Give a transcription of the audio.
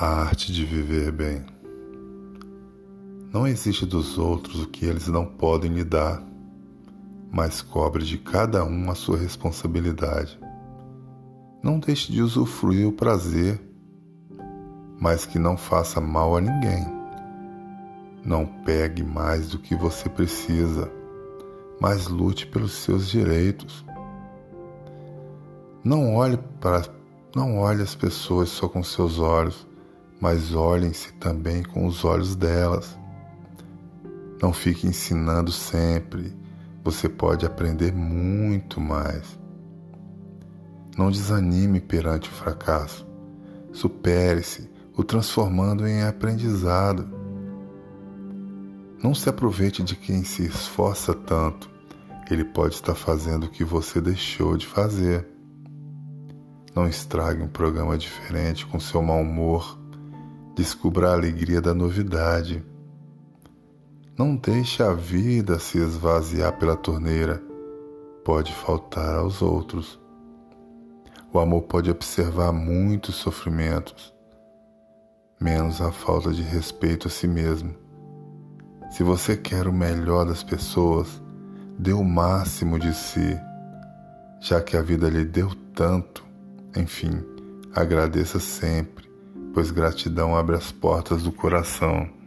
A arte de viver bem. Não existe dos outros o que eles não podem lhe dar, mas cobre de cada um a sua responsabilidade. Não deixe de usufruir o prazer, mas que não faça mal a ninguém. Não pegue mais do que você precisa, mas lute pelos seus direitos. Não olhe para não olhe as pessoas só com seus olhos, mas olhem-se também com os olhos delas. Não fique ensinando sempre, você pode aprender muito mais. Não desanime perante o fracasso. Supere-se, o transformando em aprendizado. Não se aproveite de quem se esforça tanto. Ele pode estar fazendo o que você deixou de fazer. Não estrague um programa diferente com seu mau humor descubra a alegria da novidade. Não deixe a vida se esvaziar pela torneira, pode faltar aos outros. O amor pode observar muitos sofrimentos, menos a falta de respeito a si mesmo. Se você quer o melhor das pessoas, dê o máximo de si, já que a vida lhe deu tanto. Enfim, agradeça sempre pois gratidão abre as portas do coração.